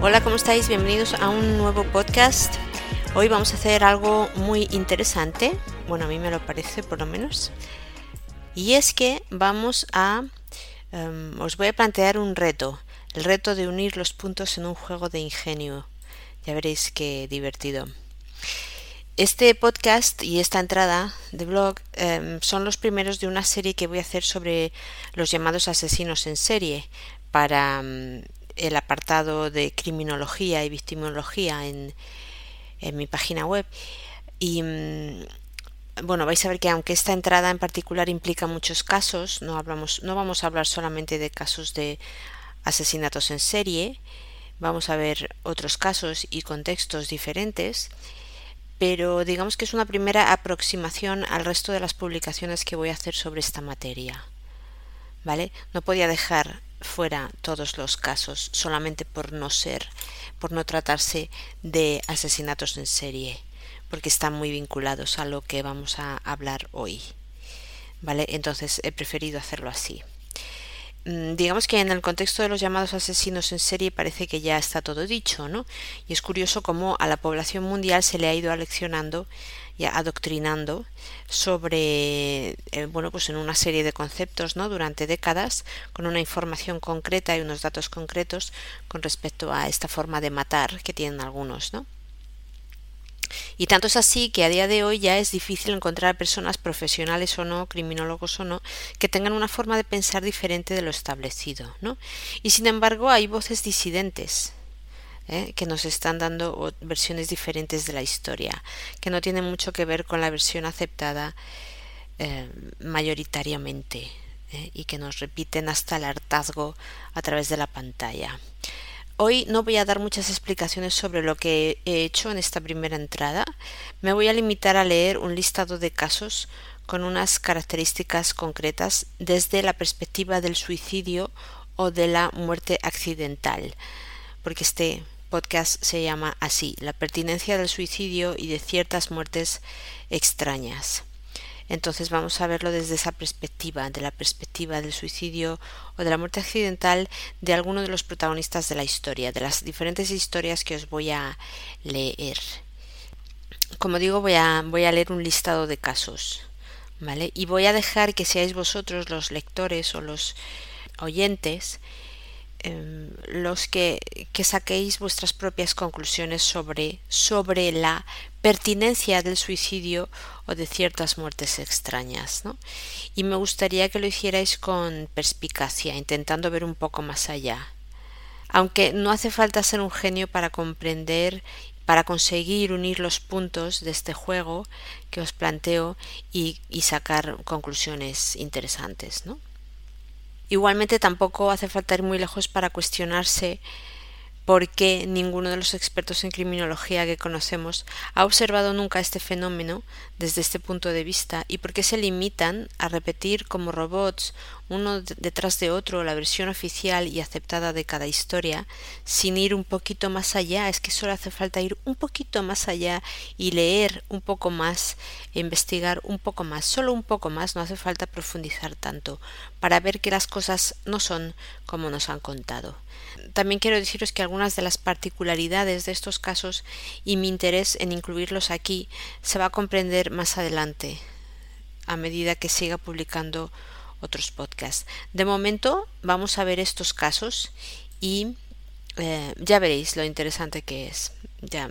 Hola, ¿cómo estáis? Bienvenidos a un nuevo podcast. Hoy vamos a hacer algo muy interesante, bueno, a mí me lo parece por lo menos, y es que vamos a... em, os voy a plantear un reto, el reto de unir los puntos en un juego de ingenio. Ya veréis qué divertido. Este podcast y esta entrada de blog em, son los primeros de una serie que voy a hacer sobre los llamados asesinos en serie para mm, el apartado de criminología y victimología en, en mi página web. Y mm, bueno, vais a ver que aunque esta entrada en particular implica muchos casos, no hablamos, no vamos a hablar solamente de casos de asesinatos en serie, vamos a ver otros casos y contextos diferentes, pero digamos que es una primera aproximación al resto de las publicaciones que voy a hacer sobre esta materia. ¿Vale? No podía dejar fuera todos los casos solamente por no ser, por no tratarse de asesinatos en serie, porque están muy vinculados a lo que vamos a hablar hoy. ¿Vale? Entonces he preferido hacerlo así. Mm, Digamos que en el contexto de los llamados asesinos en serie parece que ya está todo dicho, ¿no? Y es curioso cómo a la población mundial se le ha ido aleccionando ya adoctrinando sobre eh, bueno pues en una serie de conceptos no durante décadas con una información concreta y unos datos concretos con respecto a esta forma de matar que tienen algunos no y tanto es así que a día de hoy ya es difícil encontrar personas profesionales o no, criminólogos o no, que tengan una forma de pensar diferente de lo establecido, ¿no? Y sin embargo hay voces disidentes, ¿eh? que nos están dando versiones diferentes de la historia, que no tienen mucho que ver con la versión aceptada eh, mayoritariamente ¿eh? y que nos repiten hasta el hartazgo a través de la pantalla. Hoy no voy a dar muchas explicaciones sobre lo que he hecho en esta primera entrada. Me voy a limitar a leer un listado de casos con unas características concretas desde la perspectiva del suicidio o de la muerte accidental, porque este podcast se llama así, la pertinencia del suicidio y de ciertas muertes extrañas. Entonces vamos a verlo desde esa perspectiva, de la perspectiva del suicidio o de la muerte accidental de alguno de los protagonistas de la historia, de las diferentes historias que os voy a leer. Como digo, voy a, leer un listado de casos, ¿vale? Y voy a dejar que seáis vosotros los lectores o los oyentes eh, los que, que, saquéis vuestras propias conclusiones sobre, sobre la pertinencia del suicidio o de ciertas muertes extrañas. ¿no? Y me gustaría que lo hicierais con perspicacia, intentando ver un poco más allá. Aunque no hace falta ser un genio para comprender para conseguir unir los puntos de este juego que os planteo y, y sacar conclusiones interesantes, ¿no? Igualmente tampoco hace falta ir muy lejos para cuestionarse porque ninguno de los expertos en criminología que conocemos ha observado nunca este fenómeno desde este punto de vista y por qué se limitan a repetir como robots uno detrás de otro la versión oficial y aceptada de cada historia sin ir un poquito más allá es que solo hace falta ir un poquito más allá y leer un poco más e investigar un poco más solo un poco más no hace falta profundizar tanto para ver que las cosas no son como nos han contado. También quiero deciros que algunas de las particularidades de estos casos y mi interés en incluirlos aquí se va a comprender más adelante, a medida que siga publicando otros podcasts. De momento vamos a ver estos casos y eh, ya veréis lo interesante que es. Ya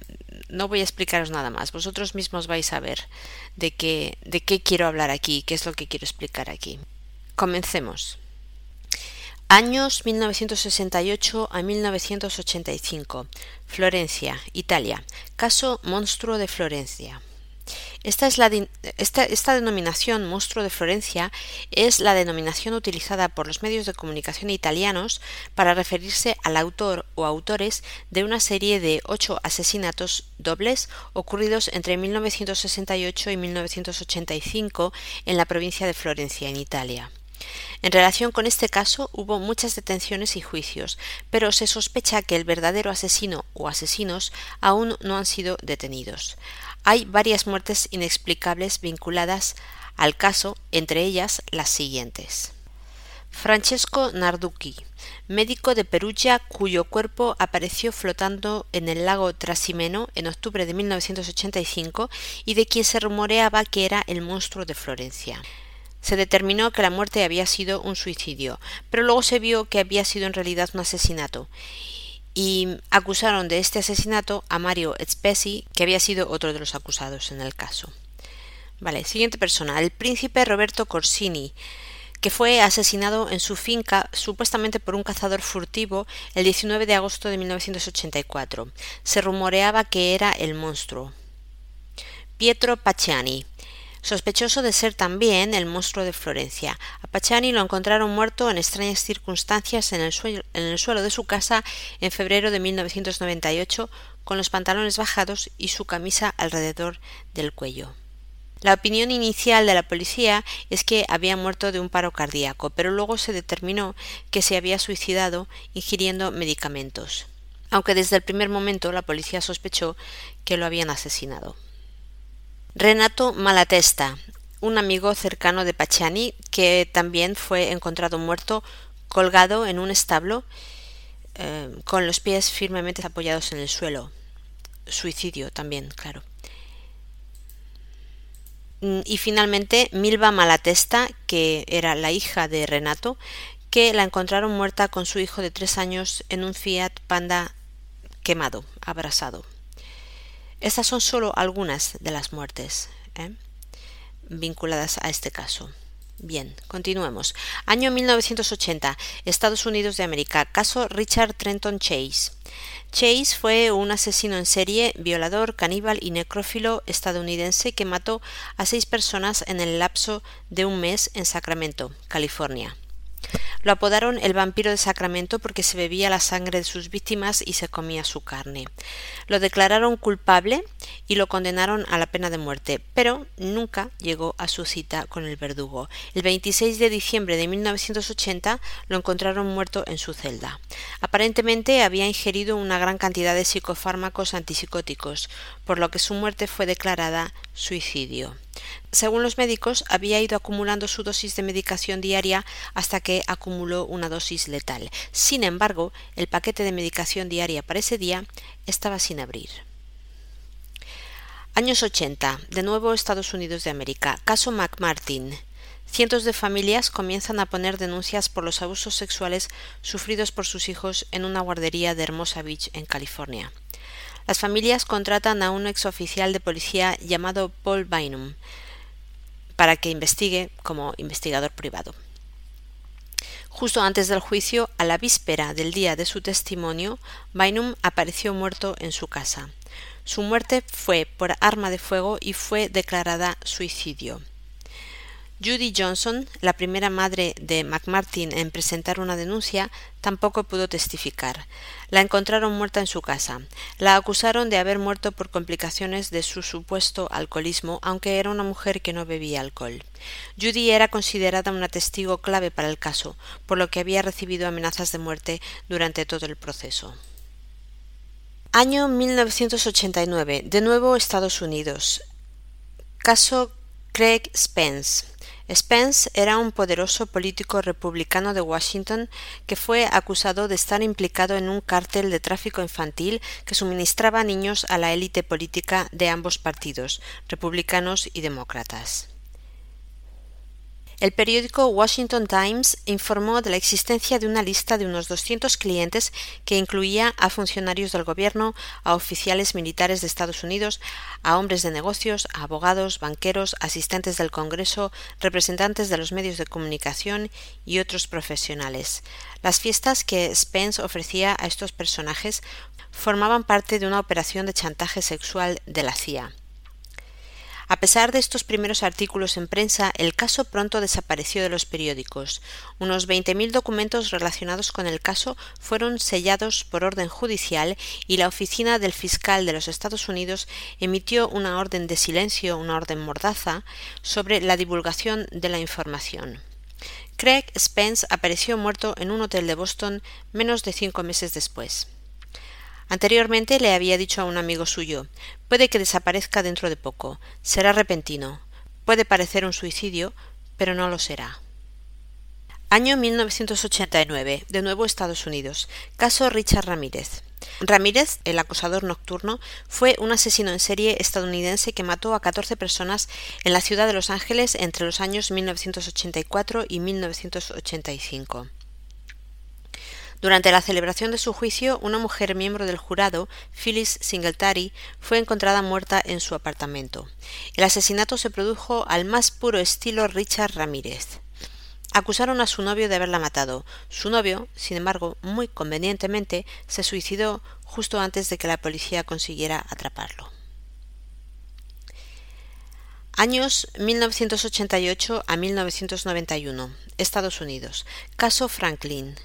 no voy a explicaros nada más. Vosotros mismos vais a ver de qué, de qué quiero hablar aquí, qué es lo que quiero explicar aquí. Comencemos. Años 1968 a 1985. Florencia, Italia. Caso Monstruo de Florencia. Esta, es la esta, esta, denominación monstruo de Florencia es la denominación utilizada por los medios de comunicación italianos para referirse al autor o autores de una serie de ocho asesinatos dobles ocurridos entre 1968 y 1985 en la provincia de Florencia, en Italia. En relación con este caso hubo muchas detenciones y juicios, pero se sospecha que el verdadero asesino o asesinos aún no han sido detenidos. Hay varias muertes inexplicables vinculadas al caso, entre ellas las siguientes. Francesco Narducci, médico de Perugia cuyo cuerpo apareció flotando en el lago Trasimeno en octubre de 1985 y de quien se rumoreaba que era el monstruo de Florencia. Se determinó que la muerte había sido un suicidio, pero luego se vio que había sido en realidad un asesinato y acusaron de este asesinato a Mario Spesi, que había sido otro de los acusados en el caso. Vale, siguiente persona, el príncipe Roberto Corsini, que fue asesinado en su finca supuestamente por un cazador furtivo el 19 de agosto de 1984. Se rumoreaba que era el monstruo. Pietro Pacciani, sospechoso de ser también el monstruo de Florencia. A Pachani lo encontraron muerto en extrañas circunstancias en el, suelo, en el suelo de su casa en febrero de 1998, con los pantalones bajados y su camisa alrededor del cuello. La opinión inicial de la policía es que había muerto de un paro cardíaco, pero luego se determinó que se había suicidado ingiriendo medicamentos, aunque desde el primer momento la policía sospechó que lo habían asesinado. Renato Malatesta, un amigo cercano de Pacciani, que también fue encontrado muerto colgado en un establo eh, con los pies firmemente apoyados en el suelo. Suicidio también, claro. Mm, y finalmente Milva Malatesta, que era la hija de Renato, que la encontraron muerta con su hijo de tres años en un Fiat Panda quemado, abrasado. Estas son solo algunas de las muertes ¿eh? vinculadas a este caso. Bien, continuemos. Año 1980, Estados Unidos de América. Caso Richard Trenton Chase. Chase fue un asesino en serie, violador, caníbal y necrófilo estadounidense que mató a seis personas en el lapso de un mes en Sacramento, California. Lo apodaron el vampiro de Sacramento porque se bebía la sangre de sus víctimas y se comía su carne. Lo declararon culpable y lo condenaron a la pena de muerte, pero nunca llegó a su cita con el verdugo. El 26 de diciembre de 1980 lo encontraron muerto en su celda. Aparentemente había ingerido una gran cantidad de psicofármacos antipsicóticos, por lo que su muerte fue declarada suicidio. Según los médicos, había ido acumulando su dosis de medicación diaria hasta que acumuló una dosis letal. Sin embargo, el paquete de medicación diaria para ese día estaba sin abrir. Años 80. De nuevo Estados Unidos de América. Caso McMartin. Cientos de familias comienzan a poner denuncias por los abusos sexuales sufridos por sus hijos en una guardería de Hermosa Beach, en California. Las familias contratan a un exoficial de policía llamado Paul Bynum para que investigue como investigador privado. Justo antes del juicio, a la víspera del día de su testimonio, Bynum apareció muerto en su casa. Su muerte fue por arma de fuego y fue declarada suicidio. Judy Johnson, la primera madre de McMartin en presentar una denuncia, tampoco pudo testificar. La encontraron muerta en su casa. La acusaron de haber muerto por complicaciones de su supuesto alcoholismo, aunque era una mujer que no bebía alcohol. Judy era considerada una testigo clave para el caso, por lo que había recibido amenazas de muerte durante todo el proceso. Año 1989. De nuevo Estados Unidos. Caso Craig Spence. Spence era un poderoso político republicano de Washington que fue acusado de estar implicado en un cártel de tráfico infantil que suministraba niños a la élite política de ambos partidos, republicanos y demócratas. El periódico Washington Times informó de la existencia de una lista de unos 200 clientes que incluía a funcionarios del gobierno, a oficiales militares de Estados Unidos, a hombres de negocios, a abogados, banqueros, asistentes del Congreso, representantes de los medios de comunicación y otros profesionales. Las fiestas que Spence ofrecía a estos personajes formaban parte de una operación de chantaje sexual de la CIA. A pesar de estos primeros artículos en prensa, el caso pronto desapareció de los periódicos. Unos 20.000 documentos relacionados con el caso fueron sellados por orden judicial y la oficina del fiscal de los Estados Unidos emitió una orden de silencio, una orden mordaza, sobre la divulgación de la información. Craig Spence apareció muerto en un hotel de Boston menos de cinco meses después. Anteriormente le había dicho a un amigo suyo puede que desaparezca dentro de poco, será repentino, puede parecer un suicidio, pero no lo será. Año 1989, de nuevo Estados Unidos. Caso Richard Ramírez. Ramírez, el acosador nocturno, fue un asesino en serie estadounidense que mató a 14 personas en la ciudad de Los Ángeles entre los años 1984 y 1985. Durante la celebración de su juicio, una mujer miembro del jurado, Phyllis Singletary, fue encontrada muerta en su apartamento. El asesinato se produjo al más puro estilo Richard Ramírez. Acusaron a su novio de haberla matado. Su novio, sin embargo, muy convenientemente, se suicidó justo antes de que la policía consiguiera atraparlo. Años 1988 a 1991. Estados Unidos. Caso Franklin.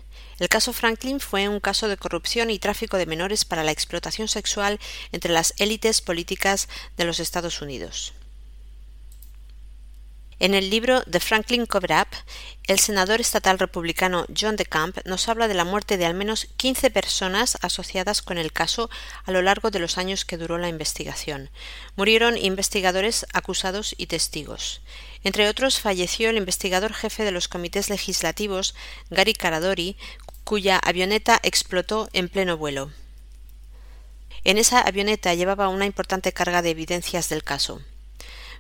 El caso Franklin fue un caso de corrupción y tráfico de menores para la explotación sexual entre las élites políticas de los Estados Unidos. En el libro The Franklin Cover-Up, el senador estatal republicano John DeCamp nos habla de la muerte de al menos 15 personas asociadas con el caso a lo largo de los años que duró la investigación. Murieron investigadores, acusados y testigos. Entre otros, falleció el investigador jefe de los comités legislativos, Gary Caradori, cuya avioneta explotó en pleno vuelo. En esa avioneta llevaba una importante carga de evidencias del caso.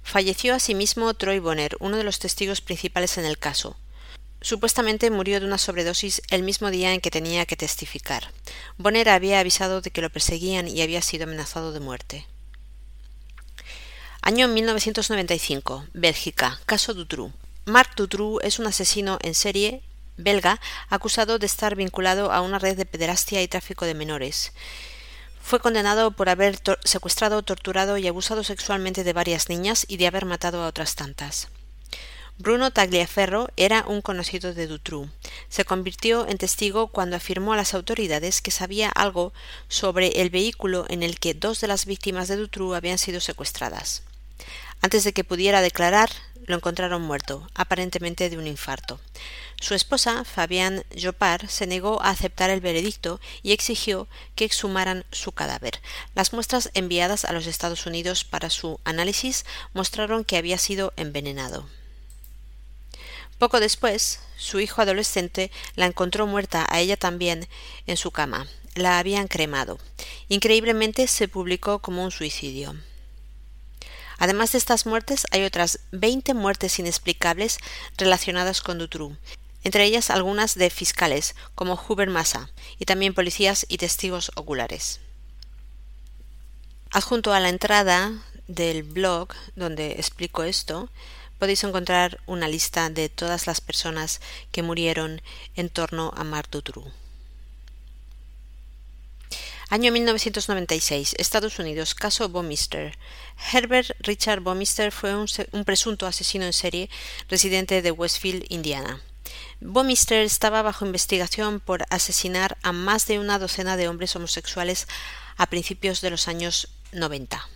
Falleció asimismo Troy Bonner, uno de los testigos principales en el caso. Supuestamente murió de una sobredosis el mismo día en que tenía que testificar. Bonner había avisado de que lo perseguían y había sido amenazado de muerte. Año 1995. Bélgica. Caso Dutroux. Marc Dutroux es un asesino en serie belga acusado de estar vinculado a una red de pederastia y tráfico de menores. Fue condenado por haber secuestrado, torturado y abusado sexualmente de varias niñas y de haber matado a otras tantas. Bruno Tagliaferro era un conocido de Dutroux. Se convirtió en testigo cuando afirmó a las autoridades que sabía algo sobre el vehículo en el que dos de las víctimas de Dutroux habían sido secuestradas. Antes de que pudiera declarar, lo encontraron muerto, aparentemente de un infarto. Su esposa, Fabián Jopard, se negó a aceptar el veredicto y exigió que exhumaran su cadáver. Las muestras enviadas a los Estados Unidos para su análisis mostraron que había sido envenenado. Poco después, su hijo adolescente la encontró muerta a ella también en su cama. La habían cremado. Increíblemente se publicó como un suicidio. Además de estas muertes, hay otras veinte muertes inexplicables relacionadas con Dutroux, entre ellas algunas de fiscales, como Huber Massa, y también policías y testigos oculares. Adjunto a la entrada del blog donde explico esto, podéis encontrar una lista de todas las personas que murieron en torno a Marc Dutroux. Año 1996. Estados Unidos. Caso Bomister. Herbert Richard Bomister fue un, un, presunto asesino en serie residente de Westfield, Indiana. Bomister estaba bajo investigación por asesinar a más de una docena de hombres homosexuales a principios de los años 90.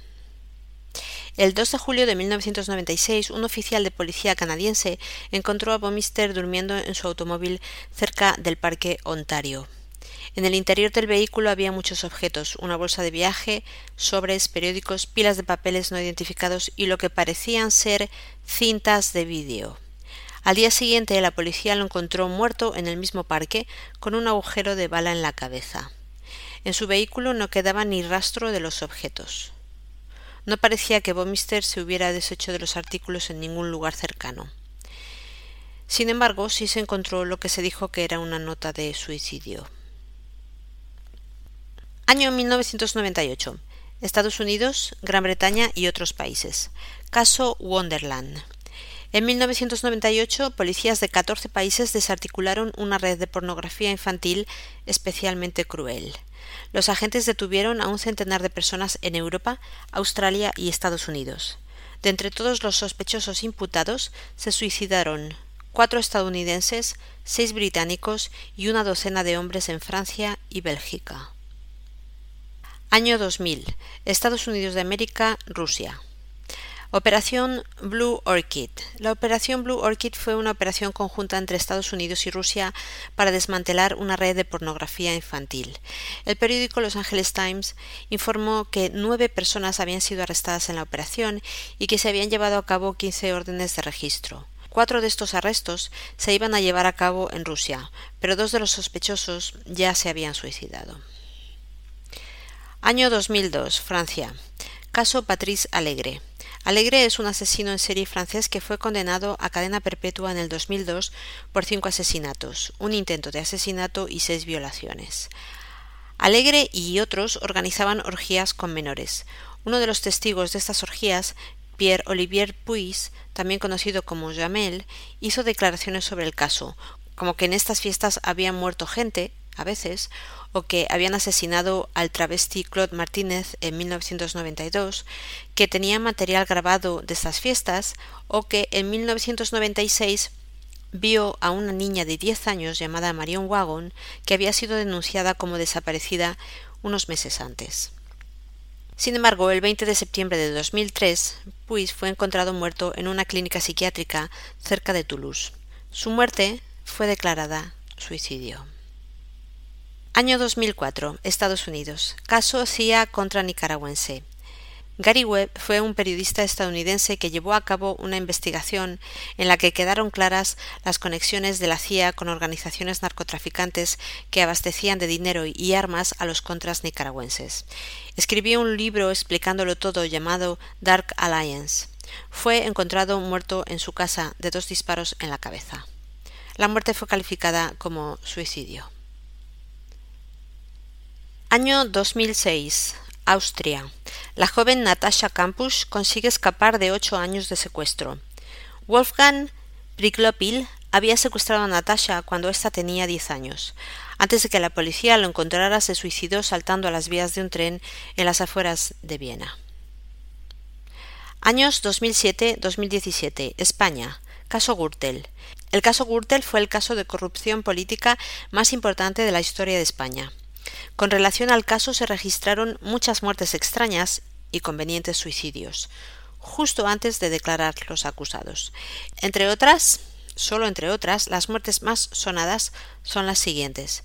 El 2 de julio de 1996, un oficial de policía canadiense encontró a Bomister durmiendo en su automóvil cerca del Parque Ontario. En el interior del vehículo había muchos objetos, una bolsa de viaje, sobres, periódicos, pilas de papeles no identificados y lo que parecían ser cintas de vídeo. Al día siguiente la policía lo encontró muerto en el mismo parque con un agujero de bala en la cabeza. En su vehículo no quedaba ni rastro de los objetos. No parecía que Bomister se hubiera deshecho de los artículos en ningún lugar cercano. Sin embargo, sí se encontró lo que se dijo que era una nota de suicidio. Año 1998. Estados Unidos, Gran Bretaña y otros países. Caso Wonderland. En 1998, policías de 14 países desarticularon una red de pornografía infantil especialmente cruel. Los agentes detuvieron a un centenar de personas en Europa, Australia y Estados Unidos. De entre todos los sospechosos imputados se suicidaron cuatro estadounidenses, seis británicos y una docena de hombres en Francia y Bélgica. Año 2000. Estados Unidos de América, Rusia. Operación Blue Orchid. La Operación Blue Orchid fue una operación conjunta entre Estados Unidos y Rusia para desmantelar una red de pornografía infantil. El periódico Los Angeles Times informó que nueve personas habían sido arrestadas en la operación y que se habían llevado a cabo quince órdenes de registro. Cuatro de estos arrestos se iban a llevar a cabo en Rusia, pero dos de los sospechosos ya se habían suicidado. Año 2002, Francia. Caso Patrice Alegre. Alegre es un asesino en serie francés que fue condenado a cadena perpetua en el 2002 por cinco asesinatos, un intento de asesinato y seis violaciones. Alegre y otros organizaban orgías con menores. Uno de los testigos de estas orgías, Pierre Olivier Puig, también conocido como Jamel, hizo declaraciones sobre el caso, como que en estas fiestas había muerto gente, a veces, o que habían asesinado al travesti Claude Martínez en 1992, que tenía material grabado de estas fiestas, o que en 1996 vio a una niña de 10 años llamada Marion Wagon, que había sido denunciada como desaparecida unos meses antes. Sin embargo, el 20 de septiembre de 2003, Puig fue encontrado muerto en una clínica psiquiátrica cerca de Toulouse. Su muerte fue declarada suicidio. Año 2004. Estados Unidos. Caso CIA contra nicaragüense. Gary Webb fue un periodista estadounidense que llevó a cabo una investigación en la que quedaron claras las conexiones de la CIA con organizaciones narcotraficantes que abastecían de dinero y armas a los contras nicaragüenses. Escribió un libro explicándolo todo llamado Dark Alliance. Fue encontrado muerto en su casa de dos disparos en la cabeza. La muerte fue calificada como suicidio. Año 2006. Austria. La joven Natasha Campus consigue escapar de ocho años de secuestro. Wolfgang Priklopil había secuestrado a Natasha cuando ésta tenía diez años. Antes de que la policía lo encontrara, se suicidó saltando a las vías de un tren en las afueras de Viena. Años 2007-2017. España. Caso Gürtel. El caso Gürtel fue el caso de corrupción política más importante de la historia de España. Con relación al caso se registraron muchas muertes extrañas y convenientes suicidios, justo antes de declarar los acusados. Entre otras, solo entre otras, las muertes más sonadas son las siguientes.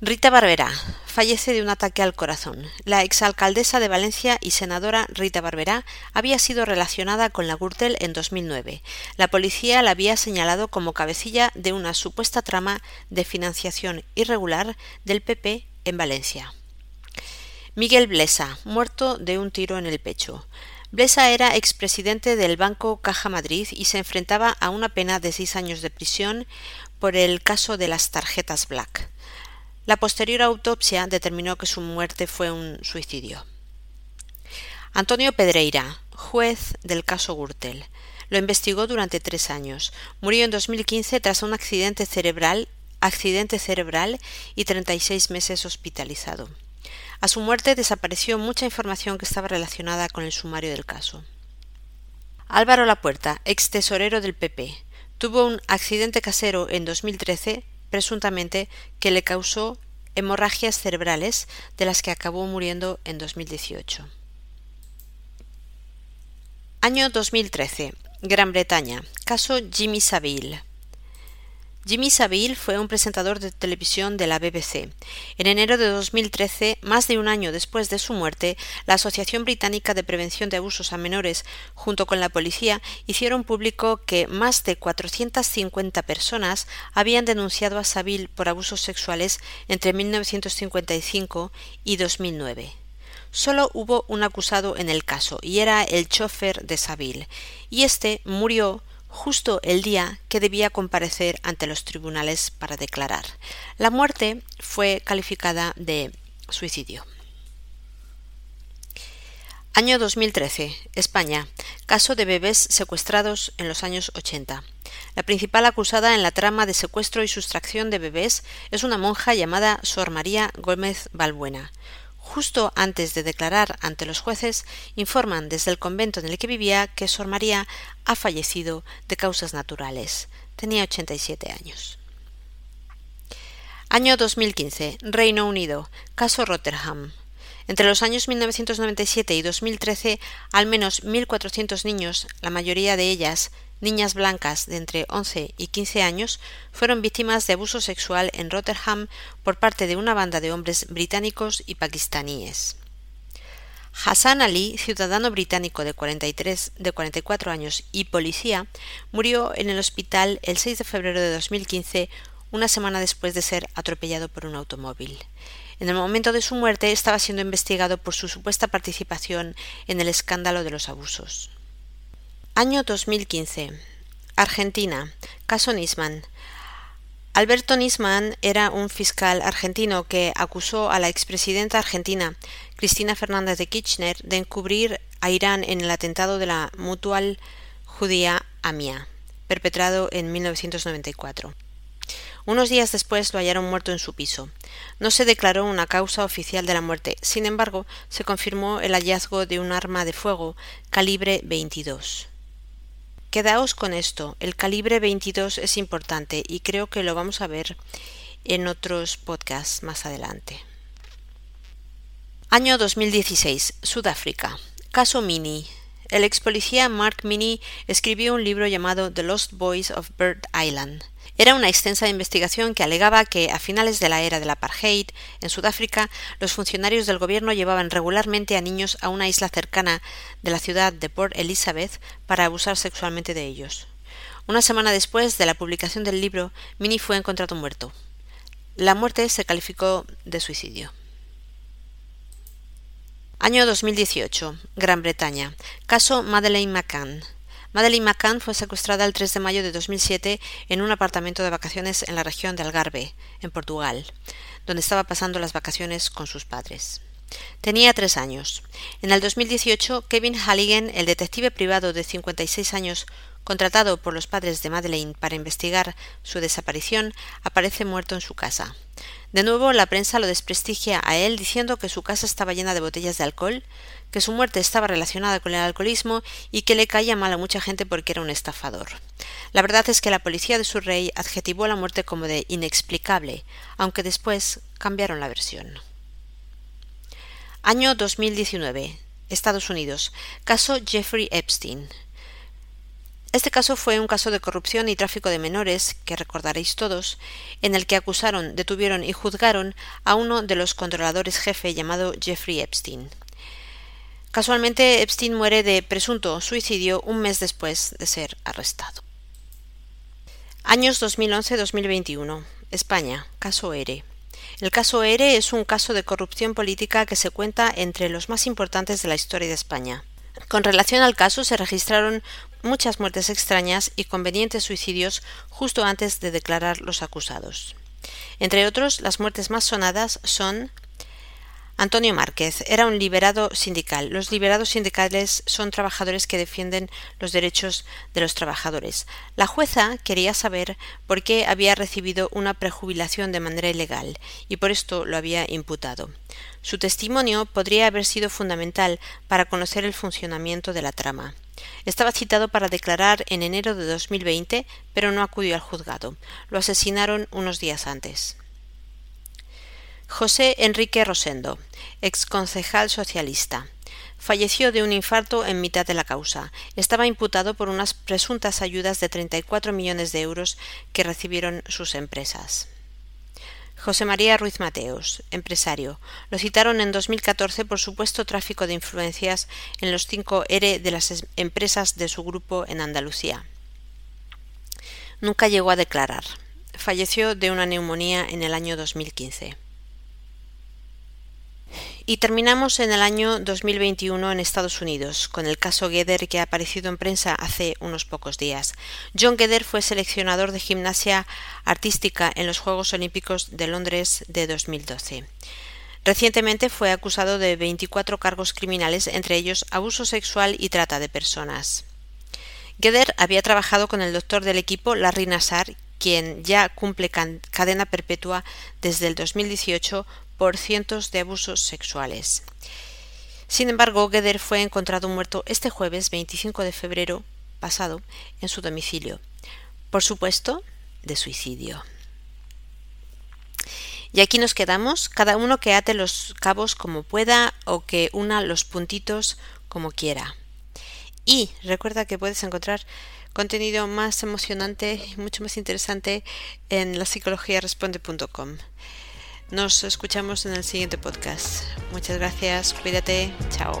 Rita Barberá fallece de un ataque al corazón. La exalcaldesa de Valencia y senadora Rita Barberá había sido relacionada con la Gürtel en 2009. La policía la había señalado como cabecilla de una supuesta trama de financiación irregular del PP en Valencia. Miguel Blesa, muerto de un tiro en el pecho. Blesa era expresidente del Banco Caja Madrid y se enfrentaba a una pena de seis años de prisión por el caso de las tarjetas Black. La posterior autopsia determinó que su muerte fue un suicidio. Antonio Pedreira, juez del caso Gürtel. Lo investigó durante tres años. Murió en 2015 tras un accidente cerebral accidente cerebral y 36 meses hospitalizado. A su muerte desapareció mucha información que estaba relacionada con el sumario del caso. Álvaro Lapuerta, ex tesorero del PP, tuvo un accidente casero en 2013, presuntamente, que le causó hemorragias cerebrales, de las que acabó muriendo en 2018. Año 2013. Gran Bretaña. Caso Jimmy Savile. Jimmy Savile fue un presentador de televisión de la BBC. En enero de 2013, más de un año después de su muerte, la Asociación Británica de Prevención de Abusos a Menores, junto con la policía, hicieron público que más de 450 personas habían denunciado a Savile por abusos sexuales entre 1955 y 2009. Solo hubo un acusado en el caso, y era el chofer de Savile, y este murió justo el día que debía comparecer ante los tribunales para declarar. La muerte fue calificada de suicidio. Año 2013. España. Caso de bebés secuestrados en los años 80. La principal acusada en la trama de secuestro y sustracción de bebés es una monja llamada Sor María Gómez Balbuena. Justo antes de declarar ante los jueces, informan desde el convento en el que vivía que Sor María ha fallecido de causas naturales. Tenía 87 años. Año 2015. Reino Unido. Caso Rotterdam. Entre los años 1997 y 2013, al menos 1.400 niños, la mayoría de ellas niñas blancas de entre 11 y 15 años fueron víctimas de abuso sexual en Rotterdam por parte de una banda de hombres británicos y pakistaníes. Hassan Ali, ciudadano británico de, 43, de 44 años y policía, murió en el hospital el 6 de febrero de 2015, una semana después de ser atropellado por un automóvil. En el momento de su muerte estaba siendo investigado por su supuesta participación en el escándalo de los abusos. Año 2015. Argentina. Caso Nisman. Alberto Nisman era un fiscal argentino que acusó a la expresidenta argentina, Cristina Fernández de Kirchner, de encubrir a Irán en el atentado de la mutual judía AMIA, perpetrado en 1994. Unos días después lo hallaron muerto en su piso. No se declaró una causa oficial de la muerte, sin embargo, se confirmó el hallazgo de un arma de fuego calibre 22. Quedaos con esto, el calibre 22 es importante y creo que lo vamos a ver en otros podcasts más adelante. Año 2016, Sudáfrica. Caso Mini. El ex policía Mark Mini escribió un libro llamado The Lost Boys of Bird Island. Era una extensa investigación que alegaba que, a finales de la era del apartheid, en Sudáfrica, los funcionarios del gobierno llevaban regularmente a niños a una isla cercana de la ciudad de Port Elizabeth para abusar sexualmente de ellos. Una semana después de la publicación del libro, Minnie fue encontrado muerto. La muerte se calificó de suicidio. Año 2018. Gran Bretaña. Caso Madeleine McCann. Madeleine McCann fue secuestrada el 3 de mayo de 2007 en un apartamento de vacaciones en la región de Algarve, en Portugal, donde estaba pasando las vacaciones con sus padres. Tenía tres años. En el 2018, Kevin Halligan, el detective privado de 56 años, contratado por los padres de Madeleine para investigar su desaparición, aparece muerto en su casa. De nuevo, la prensa lo desprestigia a él diciendo que su casa estaba llena de botellas de alcohol, que su muerte estaba relacionada con el alcoholismo y que le caía mal a mucha gente porque era un estafador. La verdad es que la policía de su rey adjetivó la muerte como de inexplicable, aunque después cambiaron la versión. Año 2019. Estados Unidos. Caso Jeffrey Epstein. Este caso fue un caso de corrupción y tráfico de menores, que recordaréis todos, en el que acusaron, detuvieron y juzgaron a uno de los controladores jefe llamado Jeffrey Epstein. Casualmente, Epstein muere de presunto suicidio un mes después de ser arrestado. Años 2011-2021. España. Caso ERE. El caso ERE es un caso de corrupción política que se cuenta entre los más importantes de la historia de España. Con relación al caso se registraron muchas muertes extrañas y convenientes suicidios justo antes de declarar los acusados. Entre otros, las muertes más sonadas son Antonio Márquez era un liberado sindical. Los liberados sindicales son trabajadores que defienden los derechos de los trabajadores. La jueza quería saber por qué había recibido una prejubilación de manera ilegal y por esto lo había imputado. Su testimonio podría haber sido fundamental para conocer el funcionamiento de la trama. Estaba citado para declarar en enero de 2020, pero no acudió al juzgado. Lo asesinaron unos días antes. José Enrique Rosendo, exconcejal socialista. Falleció de un infarto en mitad de la causa. Estaba imputado por unas presuntas ayudas de 34 millones de euros que recibieron sus empresas. José María Ruiz Mateos, empresario. Lo citaron en 2014 por supuesto tráfico de influencias en los cinco ERE de las empresas de su grupo en Andalucía. Nunca llegó a declarar. Falleció de una neumonía en el año 2015. Y terminamos en el año 2021 en Estados Unidos, con el caso Geder que ha aparecido en prensa hace unos pocos días. John Geder fue seleccionador de gimnasia artística en los Juegos Olímpicos de Londres de 2012. Recientemente fue acusado de 24 cargos criminales, entre ellos abuso sexual y trata de personas. Geder había trabajado con el doctor del equipo Larry Nassar, quien ya cumple cadena perpetua desde el 2018 por cientos de abusos sexuales. Sin embargo, Geder fue encontrado muerto este jueves 25 de febrero pasado en su domicilio. Por supuesto, de suicidio. Y aquí nos quedamos, cada uno que ate los cabos como pueda o que una los puntitos como quiera. Y recuerda que puedes encontrar contenido más emocionante y mucho más interesante en la. Nos escuchamos en el siguiente podcast. Muchas gracias, cuídate, chao.